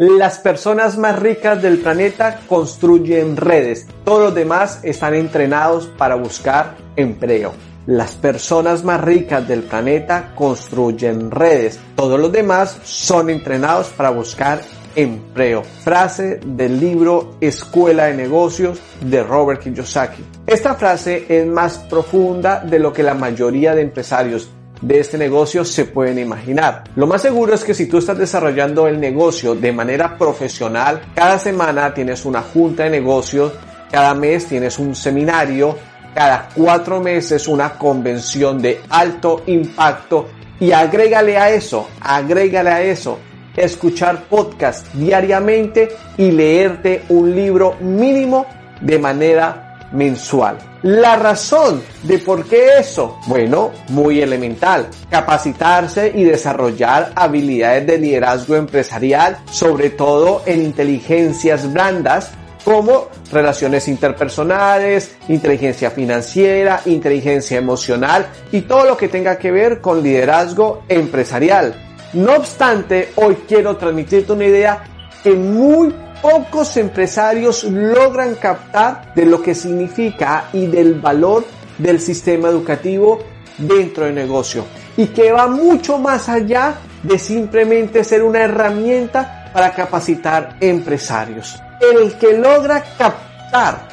Las personas más ricas del planeta construyen redes. Todos los demás están entrenados para buscar empleo. Las personas más ricas del planeta construyen redes. Todos los demás son entrenados para buscar empleo. Frase del libro Escuela de Negocios de Robert Kiyosaki. Esta frase es más profunda de lo que la mayoría de empresarios de este negocio se pueden imaginar. Lo más seguro es que si tú estás desarrollando el negocio de manera profesional, cada semana tienes una junta de negocios, cada mes tienes un seminario, cada cuatro meses una convención de alto impacto y agrégale a eso, agrégale a eso, escuchar podcast diariamente y leerte un libro mínimo de manera mensual. La razón de por qué eso, bueno, muy elemental, capacitarse y desarrollar habilidades de liderazgo empresarial, sobre todo en inteligencias blandas como relaciones interpersonales, inteligencia financiera, inteligencia emocional y todo lo que tenga que ver con liderazgo empresarial. No obstante, hoy quiero transmitirte una idea que muy pocos empresarios logran captar de lo que significa y del valor del sistema educativo dentro del negocio y que va mucho más allá de simplemente ser una herramienta para capacitar empresarios. El que logra captar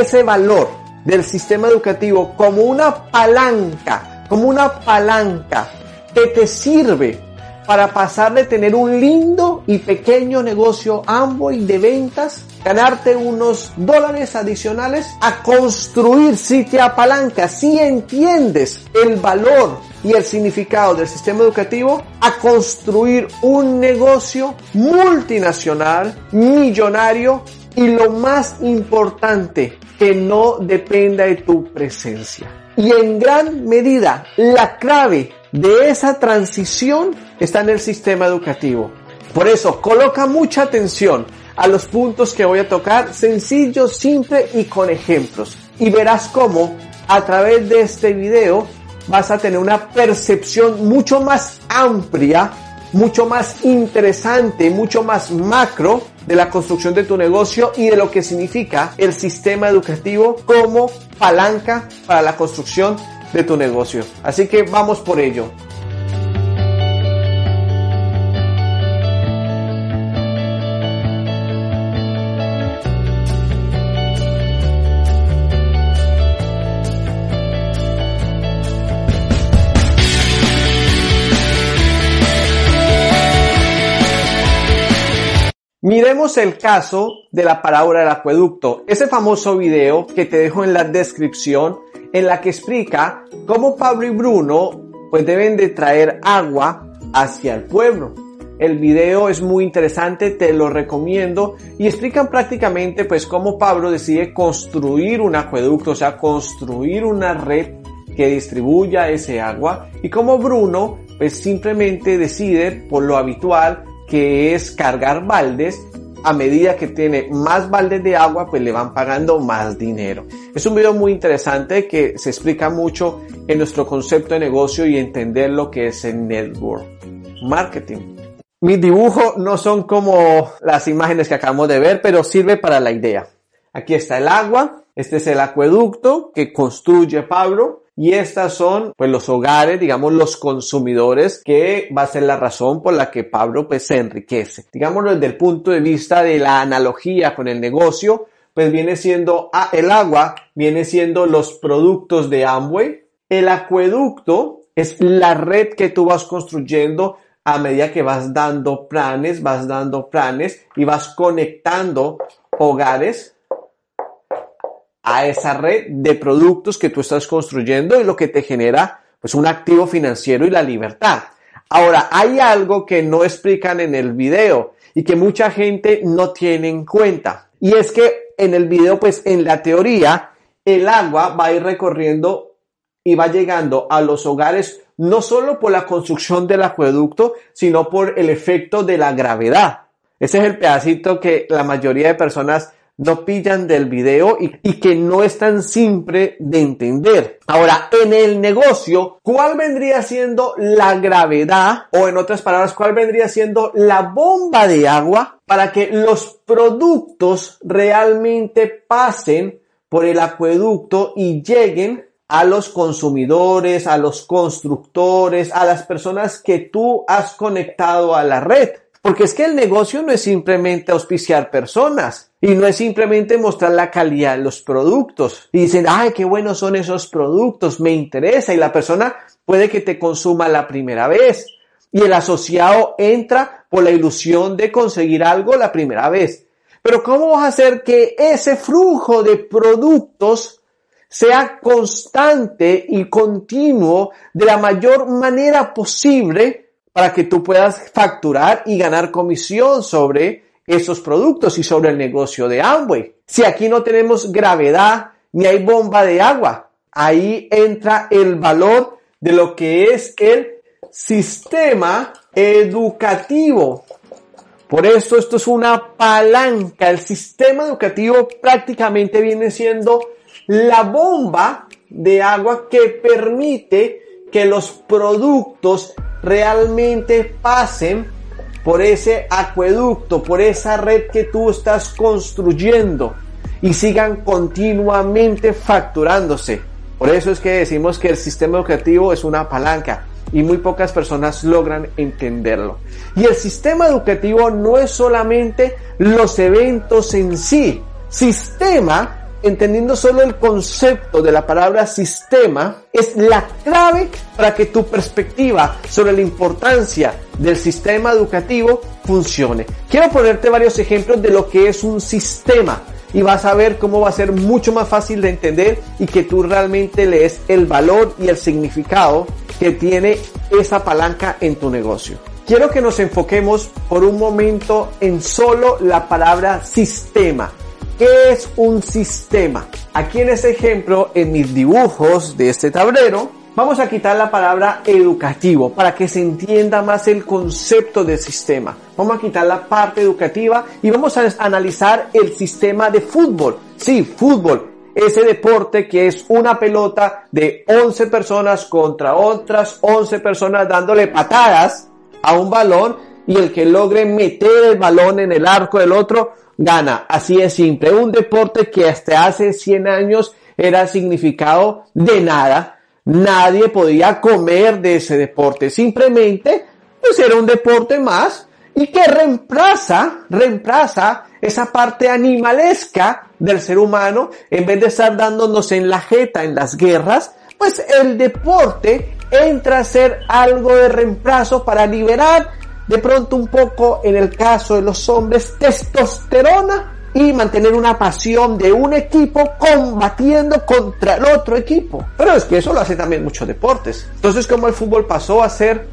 ese valor del sistema educativo como una palanca, como una palanca que te sirve para pasar de tener un lindo y pequeño negocio Amway de ventas, ganarte unos dólares adicionales, a construir si te apalanca, si entiendes el valor y el significado del sistema educativo, a construir un negocio multinacional, millonario y lo más importante, que no dependa de tu presencia. Y en gran medida, la clave de esa transición está en el sistema educativo. Por eso, coloca mucha atención a los puntos que voy a tocar, sencillos, simple y con ejemplos. Y verás cómo a través de este video vas a tener una percepción mucho más amplia, mucho más interesante, mucho más macro de la construcción de tu negocio y de lo que significa el sistema educativo como palanca para la construcción de tu negocio. Así que vamos por ello. Miremos el caso de la parábola del acueducto, ese famoso video que te dejo en la descripción en la que explica cómo Pablo y Bruno pues deben de traer agua hacia el pueblo. El video es muy interesante, te lo recomiendo y explican prácticamente pues cómo Pablo decide construir un acueducto, o sea, construir una red que distribuya ese agua y cómo Bruno pues simplemente decide por lo habitual que es cargar baldes a medida que tiene más baldes de agua, pues le van pagando más dinero. Es un video muy interesante que se explica mucho en nuestro concepto de negocio y entender lo que es el network marketing. Mis dibujos no son como las imágenes que acabamos de ver, pero sirve para la idea. Aquí está el agua, este es el acueducto que construye Pablo y estas son pues los hogares, digamos los consumidores que va a ser la razón por la que Pablo pues se enriquece. Digámoslo desde el punto de vista de la analogía con el negocio, pues viene siendo ah, el agua, viene siendo los productos de Amway. El acueducto es la red que tú vas construyendo a medida que vas dando planes, vas dando planes y vas conectando hogares a esa red de productos que tú estás construyendo y lo que te genera pues un activo financiero y la libertad. Ahora, hay algo que no explican en el video y que mucha gente no tiene en cuenta. Y es que en el video, pues en la teoría, el agua va a ir recorriendo y va llegando a los hogares no solo por la construcción del acueducto, sino por el efecto de la gravedad. Ese es el pedacito que la mayoría de personas no pillan del video y, que no es tan simple de entender. Ahora, en el negocio, ¿cuál vendría siendo la gravedad o en otras palabras, cuál vendría siendo la bomba de agua para que los productos realmente pasen por el acueducto y lleguen a los consumidores, a los constructores, a las personas que tú has conectado a la red. Porque es que el negocio no es simplemente auspiciar personas y no es simplemente mostrar la calidad de los productos. Y dicen, ay, qué buenos son esos productos, me interesa y la persona puede que te consuma la primera vez. Y el asociado entra por la ilusión de conseguir algo la primera vez. Pero ¿cómo vas a hacer que ese flujo de productos sea constante y continuo de la mayor manera posible para que tú puedas facturar y ganar comisión sobre esos productos y sobre el negocio de Amway. Si aquí no tenemos gravedad ni hay bomba de agua, ahí entra el valor de lo que es el sistema educativo. Por eso esto es una palanca. El sistema educativo prácticamente viene siendo la bomba de agua que permite que los productos realmente pasen por ese acueducto, por esa red que tú estás construyendo y sigan continuamente facturándose. Por eso es que decimos que el sistema educativo es una palanca y muy pocas personas logran entenderlo. Y el sistema educativo no es solamente los eventos en sí. Sistema entendiendo solo el concepto de la palabra sistema, es la clave para que tu perspectiva sobre la importancia del sistema educativo funcione. Quiero ponerte varios ejemplos de lo que es un sistema y vas a ver cómo va a ser mucho más fácil de entender y que tú realmente lees el valor y el significado que tiene esa palanca en tu negocio. Quiero que nos enfoquemos por un momento en solo la palabra sistema. ¿Qué es un sistema? Aquí en este ejemplo, en mis dibujos de este tablero, vamos a quitar la palabra educativo para que se entienda más el concepto de sistema. Vamos a quitar la parte educativa y vamos a analizar el sistema de fútbol. Sí, fútbol. Ese deporte que es una pelota de 11 personas contra otras 11 personas dándole patadas a un balón y el que logre meter el balón en el arco del otro gana. Así es simple. Un deporte que hasta hace 100 años era significado de nada. Nadie podía comer de ese deporte. Simplemente, pues era un deporte más y que reemplaza, reemplaza esa parte animalesca del ser humano en vez de estar dándonos en la jeta en las guerras, pues el deporte entra a ser algo de reemplazo para liberar de pronto un poco en el caso de los hombres testosterona y mantener una pasión de un equipo combatiendo contra el otro equipo. Pero es que eso lo hace también muchos deportes. Entonces como el fútbol pasó a ser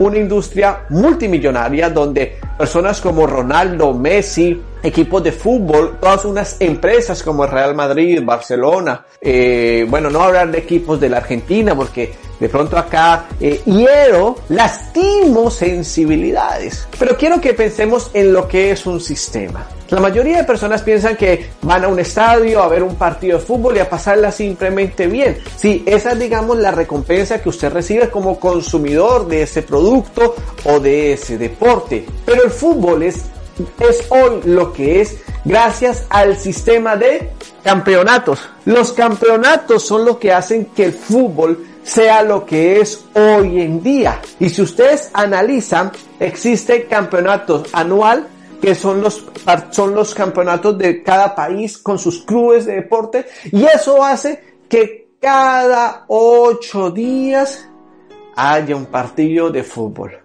una industria multimillonaria donde personas como Ronaldo, Messi, equipos de fútbol, todas unas empresas como Real Madrid, Barcelona, eh, bueno, no hablar de equipos de la Argentina porque de pronto acá eh, hiero, lastimo sensibilidades. Pero quiero que pensemos en lo que es un sistema. La mayoría de personas piensan que van a un estadio a ver un partido de fútbol y a pasarla simplemente bien. Sí, esa es digamos la recompensa que usted recibe como consumidor de ese producto o de ese deporte. Pero el fútbol es, es hoy lo que es gracias al sistema de campeonatos. Los campeonatos son lo que hacen que el fútbol sea lo que es hoy en día. Y si ustedes analizan, existe campeonatos anual que son los, son los campeonatos de cada país con sus clubes de deporte y eso hace que cada ocho días haya un partido de fútbol.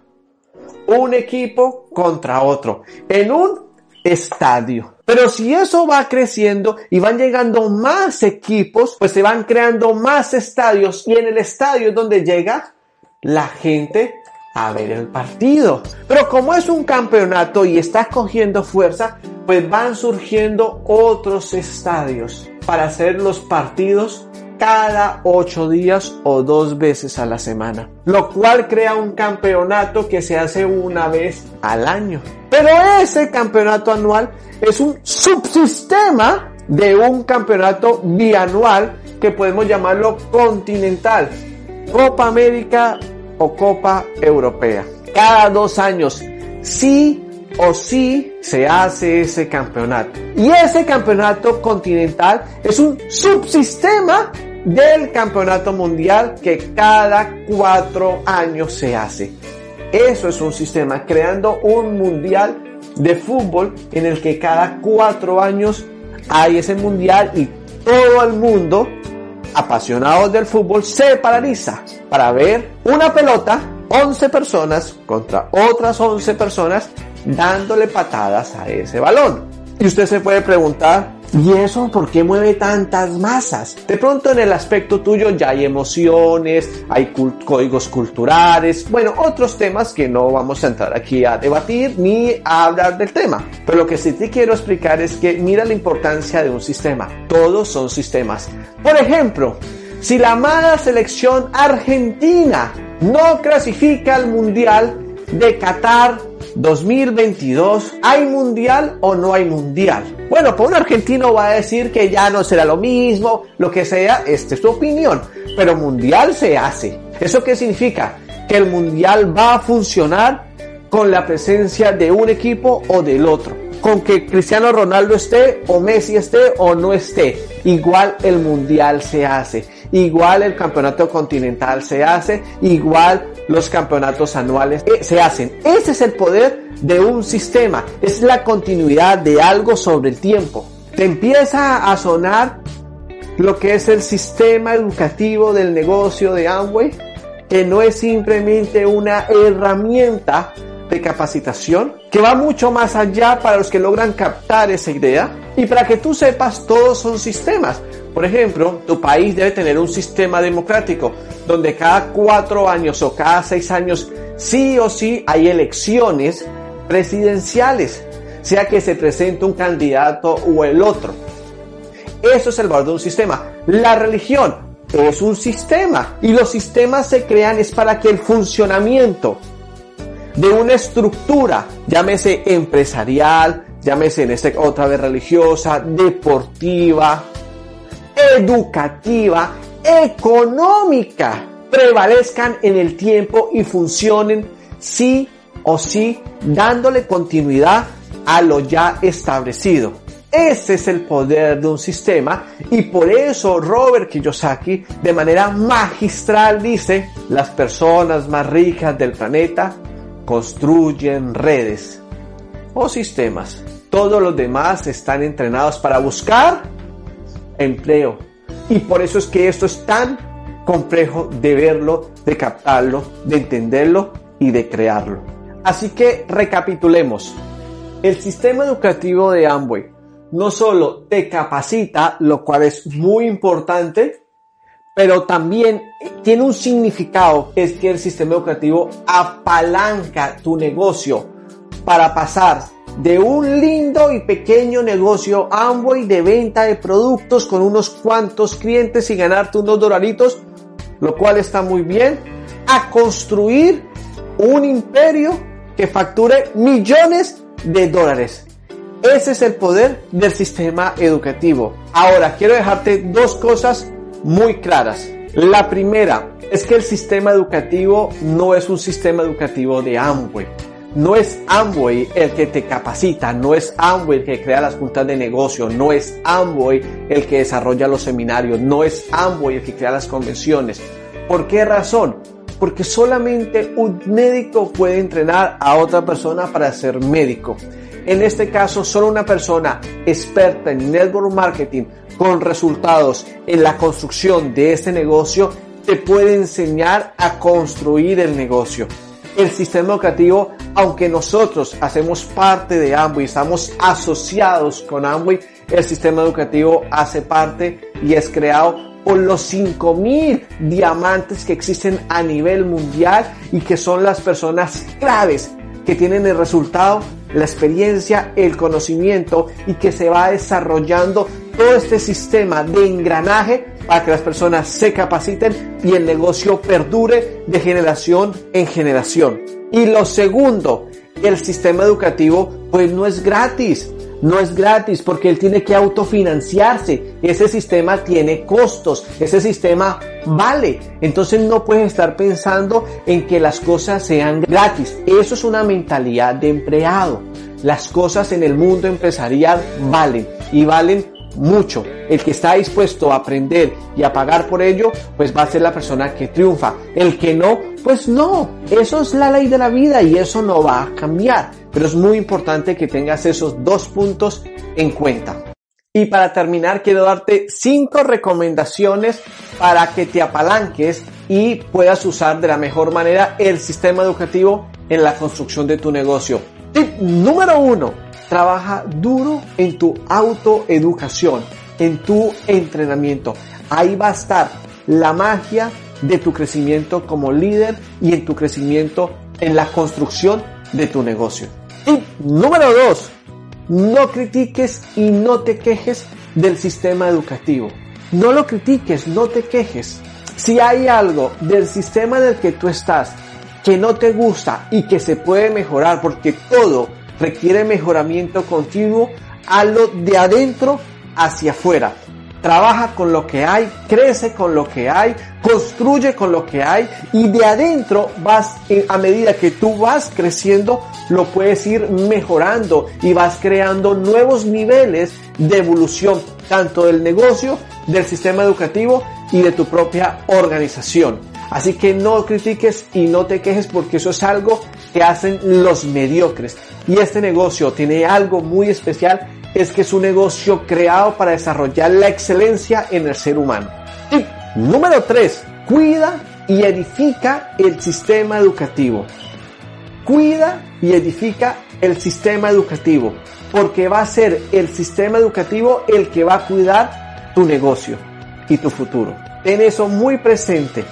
Un equipo contra otro en un estadio. Pero si eso va creciendo y van llegando más equipos, pues se van creando más estadios y en el estadio es donde llega la gente a ver el partido. Pero como es un campeonato y está cogiendo fuerza, pues van surgiendo otros estadios para hacer los partidos cada ocho días o dos veces a la semana, lo cual crea un campeonato que se hace una vez al año. Pero ese campeonato anual es un subsistema de un campeonato bianual que podemos llamarlo continental, Copa América o Copa Europea. Cada dos años, sí o sí se hace ese campeonato. Y ese campeonato continental es un subsistema del campeonato mundial que cada cuatro años se hace. Eso es un sistema, creando un mundial de fútbol en el que cada cuatro años hay ese mundial y todo el mundo apasionado del fútbol se paraliza para ver una pelota, 11 personas contra otras 11 personas dándole patadas a ese balón. Y usted se puede preguntar, ¿Y eso por qué mueve tantas masas? De pronto en el aspecto tuyo ya hay emociones, hay códigos culturales, bueno, otros temas que no vamos a entrar aquí a debatir ni a hablar del tema. Pero lo que sí te quiero explicar es que mira la importancia de un sistema. Todos son sistemas. Por ejemplo, si la amada selección argentina no clasifica al Mundial de Qatar 2022, ¿hay mundial o no hay mundial? Bueno, para un argentino va a decir que ya no será lo mismo, lo que sea, esta es su opinión, pero mundial se hace. ¿Eso qué significa? Que el mundial va a funcionar con la presencia de un equipo o del otro. Con que Cristiano Ronaldo esté o Messi esté o no esté. Igual el mundial se hace. Igual el campeonato continental se hace. Igual los campeonatos anuales eh, se hacen. Ese es el poder de un sistema. Es la continuidad de algo sobre el tiempo. Te empieza a sonar lo que es el sistema educativo del negocio de Amway, que no es simplemente una herramienta de capacitación que va mucho más allá para los que logran captar esa idea. Y para que tú sepas, todos son sistemas. Por ejemplo, tu país debe tener un sistema democrático donde cada cuatro años o cada seis años sí o sí hay elecciones presidenciales, sea que se presente un candidato o el otro. Eso es el valor de un sistema. La religión es un sistema y los sistemas se crean es para que el funcionamiento de una estructura, llámese empresarial, llámese en este otra vez religiosa, deportiva, educativa, económica, prevalezcan en el tiempo y funcionen sí o sí, dándole continuidad a lo ya establecido. Ese es el poder de un sistema y por eso Robert Kiyosaki de manera magistral dice, las personas más ricas del planeta construyen redes o sistemas. Todos los demás están entrenados para buscar empleo. Y por eso es que esto es tan complejo de verlo, de captarlo, de entenderlo y de crearlo. Así que recapitulemos. El sistema educativo de Amway no solo te capacita, lo cual es muy importante, pero también tiene un significado, es que el sistema educativo apalanca tu negocio para pasar de un lindo y pequeño negocio Amway de venta de productos con unos cuantos clientes y ganarte unos dolaritos, lo cual está muy bien, a construir un imperio que facture millones de dólares. Ese es el poder del sistema educativo. Ahora, quiero dejarte dos cosas muy claras. La primera es que el sistema educativo no es un sistema educativo de Amway. No es Amway el que te capacita, no es Amway el que crea las juntas de negocio, no es Amway el que desarrolla los seminarios, no es Amway el que crea las convenciones. ¿Por qué razón? Porque solamente un médico puede entrenar a otra persona para ser médico. En este caso, solo una persona experta en network marketing con resultados en la construcción de este negocio te puede enseñar a construir el negocio. El sistema educativo, aunque nosotros hacemos parte de Amway, estamos asociados con Amway, el sistema educativo hace parte y es creado por los 5000 diamantes que existen a nivel mundial y que son las personas claves que tienen el resultado, la experiencia, el conocimiento y que se va desarrollando todo este sistema de engranaje para que las personas se capaciten y el negocio perdure de generación en generación. Y lo segundo, el sistema educativo pues no es gratis no es gratis porque él tiene que autofinanciarse. Ese sistema tiene costos, ese sistema vale. Entonces no puedes estar pensando en que las cosas sean gratis. Eso es una mentalidad de empleado. Las cosas en el mundo empresarial valen y valen mucho. El que está dispuesto a aprender y a pagar por ello, pues va a ser la persona que triunfa. El que no, pues no. Eso es la ley de la vida y eso no va a cambiar. Pero es muy importante que tengas esos dos puntos en cuenta. Y para terminar, quiero darte cinco recomendaciones para que te apalanques y puedas usar de la mejor manera el sistema educativo en la construcción de tu negocio. Tip número uno Trabaja duro en tu autoeducación, en tu entrenamiento. Ahí va a estar la magia de tu crecimiento como líder y en tu crecimiento en la construcción de tu negocio. Y número dos, no critiques y no te quejes del sistema educativo. No lo critiques, no te quejes. Si hay algo del sistema en el que tú estás que no te gusta y que se puede mejorar, porque todo requiere mejoramiento continuo a lo de adentro hacia afuera. Trabaja con lo que hay, crece con lo que hay, construye con lo que hay y de adentro vas, a medida que tú vas creciendo, lo puedes ir mejorando y vas creando nuevos niveles de evolución, tanto del negocio, del sistema educativo y de tu propia organización. Así que no critiques y no te quejes porque eso es algo que hacen los mediocres. Y este negocio tiene algo muy especial, es que es un negocio creado para desarrollar la excelencia en el ser humano. Y número 3, cuida y edifica el sistema educativo. Cuida y edifica el sistema educativo, porque va a ser el sistema educativo el que va a cuidar tu negocio y tu futuro. Ten eso muy presente.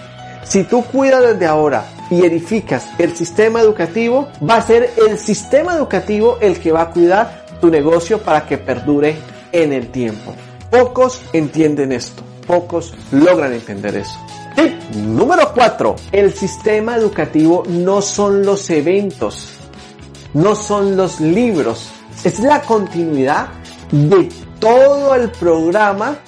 Si tú cuidas desde ahora y edificas el sistema educativo, va a ser el sistema educativo el que va a cuidar tu negocio para que perdure en el tiempo. Pocos entienden esto, pocos logran entender eso. Tip número 4. El sistema educativo no son los eventos, no son los libros, es la continuidad de todo el programa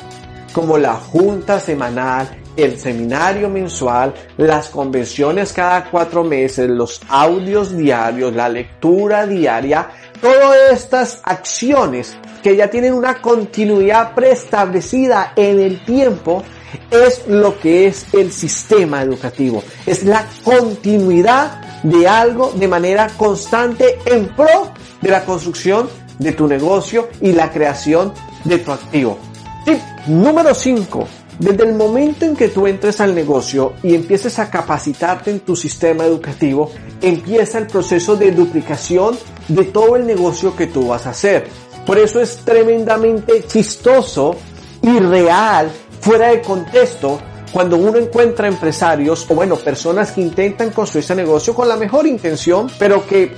como la junta semanal, el seminario mensual, las convenciones cada cuatro meses, los audios diarios, la lectura diaria, todas estas acciones que ya tienen una continuidad preestablecida en el tiempo, es lo que es el sistema educativo. Es la continuidad de algo de manera constante en pro de la construcción de tu negocio y la creación de tu activo. Tip número 5 desde el momento en que tú entres al negocio y empieces a capacitarte en tu sistema educativo, empieza el proceso de duplicación de todo el negocio que tú vas a hacer. Por eso es tremendamente chistoso y real, fuera de contexto, cuando uno encuentra empresarios o bueno, personas que intentan construir ese negocio con la mejor intención, pero que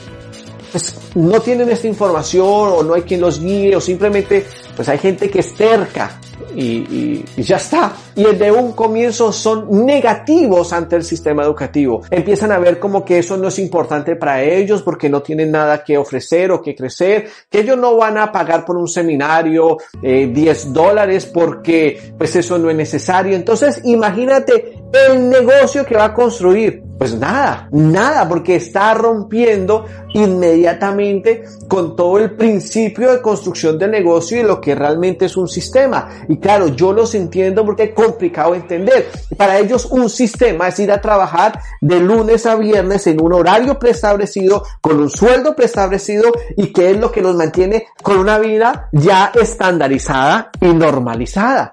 pues, no tienen esta información o no hay quien los guíe o simplemente pues hay gente que es terca y, ya está. Y desde un comienzo son negativos ante el sistema educativo. Empiezan a ver como que eso no es importante para ellos porque no tienen nada que ofrecer o que crecer, que ellos no van a pagar por un seminario 10 eh, dólares porque pues eso no es necesario. Entonces imagínate el negocio que va a construir. Pues nada, nada, porque está rompiendo inmediatamente con todo el principio de construcción del negocio y lo que realmente es un sistema. Y claro, yo los entiendo porque es complicado entender. Para ellos un sistema es ir a trabajar de lunes a viernes en un horario preestablecido, con un sueldo preestablecido y que es lo que los mantiene con una vida ya estandarizada y normalizada.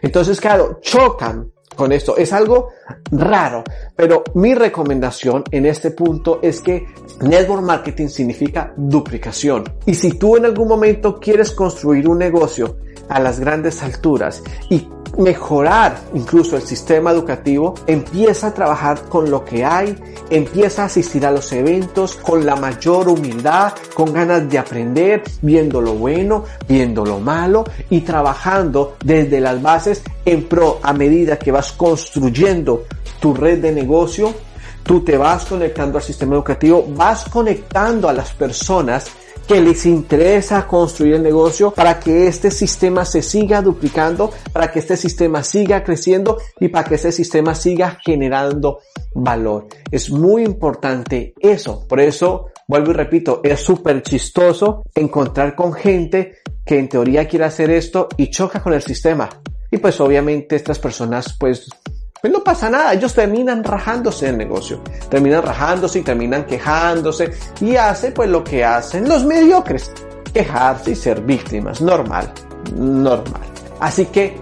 Entonces, claro, chocan con esto. Es algo raro, pero mi recomendación en este punto es que network marketing significa duplicación. Y si tú en algún momento quieres construir un negocio a las grandes alturas y mejorar incluso el sistema educativo, empieza a trabajar con lo que hay, empieza a asistir a los eventos con la mayor humildad, con ganas de aprender, viendo lo bueno, viendo lo malo y trabajando desde las bases en pro a medida que vas construyendo tu red de negocio, tú te vas conectando al sistema educativo, vas conectando a las personas que les interesa construir el negocio para que este sistema se siga duplicando, para que este sistema siga creciendo y para que este sistema siga generando valor. Es muy importante eso. Por eso, vuelvo y repito, es súper chistoso encontrar con gente que en teoría quiere hacer esto y choca con el sistema. Y pues obviamente estas personas pues pues no pasa nada, ellos terminan rajándose del negocio, terminan rajándose y terminan quejándose y hace pues lo que hacen los mediocres, quejarse y ser víctimas, normal, normal. Así que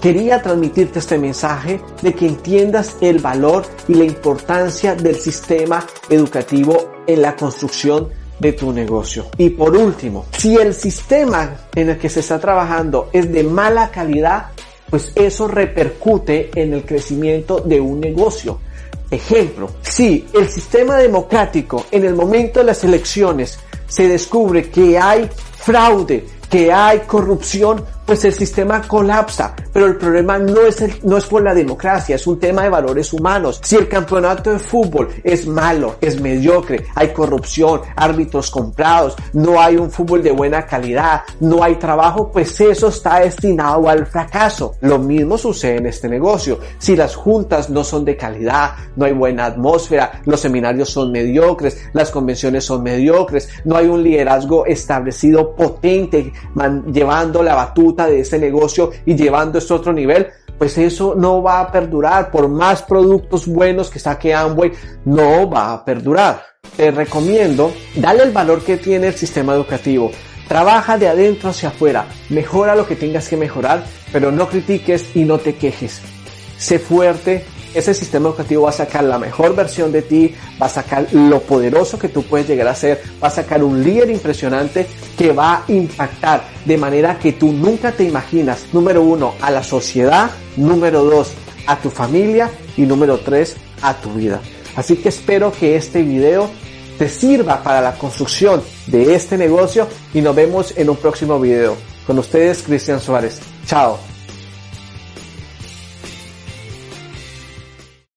quería transmitirte este mensaje de que entiendas el valor y la importancia del sistema educativo en la construcción de tu negocio. Y por último, si el sistema en el que se está trabajando es de mala calidad, pues eso repercute en el crecimiento de un negocio. Ejemplo, si el sistema democrático en el momento de las elecciones se descubre que hay fraude, que hay corrupción, pues el sistema colapsa. Pero el problema no es, el, no es por la democracia, es un tema de valores humanos. Si el campeonato de fútbol es malo, es mediocre, hay corrupción, árbitros comprados, no hay un fútbol de buena calidad, no hay trabajo, pues eso está destinado al fracaso. Lo mismo sucede en este negocio. Si las juntas no son de calidad, no hay buena atmósfera, los seminarios son mediocres, las convenciones son mediocres, no hay un liderazgo establecido potente, llevando la batuta de ese negocio y llevando esto a otro nivel, pues eso no va a perdurar. Por más productos buenos que saque Amway, no va a perdurar. Te recomiendo, dale el valor que tiene el sistema educativo. Trabaja de adentro hacia afuera, mejora lo que tengas que mejorar, pero no critiques y no te quejes. Sé fuerte, ese sistema educativo va a sacar la mejor versión de ti, va a sacar lo poderoso que tú puedes llegar a ser, va a sacar un líder impresionante que va a impactar de manera que tú nunca te imaginas, número uno, a la sociedad, número dos, a tu familia y número tres, a tu vida. Así que espero que este video te sirva para la construcción de este negocio y nos vemos en un próximo video. Con ustedes, Cristian Suárez. Chao.